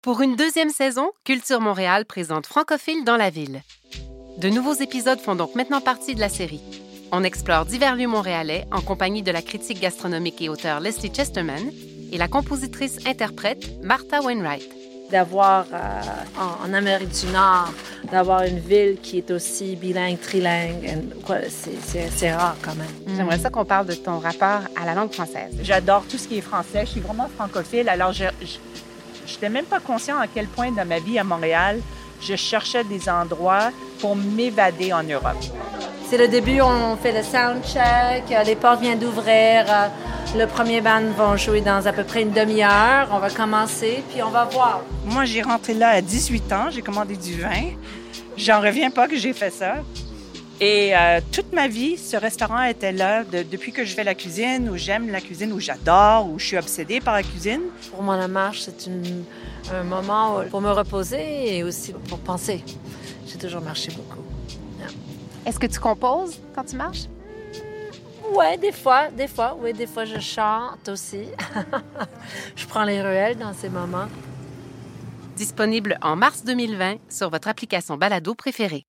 Pour une deuxième saison, Culture Montréal présente Francophile dans la ville. De nouveaux épisodes font donc maintenant partie de la série. On explore divers lieux montréalais en compagnie de la critique gastronomique et auteur Leslie Chesterman et la compositrice-interprète Martha Wainwright. D'avoir euh, en, Amérique du Nord, d'avoir une ville qui est aussi bilingue, trilingue, c'est rare quand même. J'aimerais ça qu'on parle de ton rapport à la langue française. J'adore tout ce qui est français. Je suis vraiment francophile. Alors, je, je n'étais même pas conscient à quel point dans ma vie à Montréal, je cherchais des endroits pour m'évader en Europe. C'est le début, on fait le sound check, les portes viennent d'ouvrir, le premier band va jouer dans à peu près une demi-heure, on va commencer, puis on va voir. Moi, j'ai rentré là à 18 ans, j'ai commandé du vin. J'en reviens pas que j'ai fait ça. Et euh, toute ma vie, ce restaurant était là depuis que je fais la cuisine, où j'aime la cuisine, où j'adore, où je suis obsédée par la cuisine. Pour moi, la marche, c'est un moment pour me reposer et aussi pour penser. J'ai toujours marché beaucoup. Est-ce que tu composes quand tu marches? Ouais, des fois, des fois, oui, des fois je chante aussi. je prends les ruelles dans ces moments. Disponible en mars 2020 sur votre application balado préférée.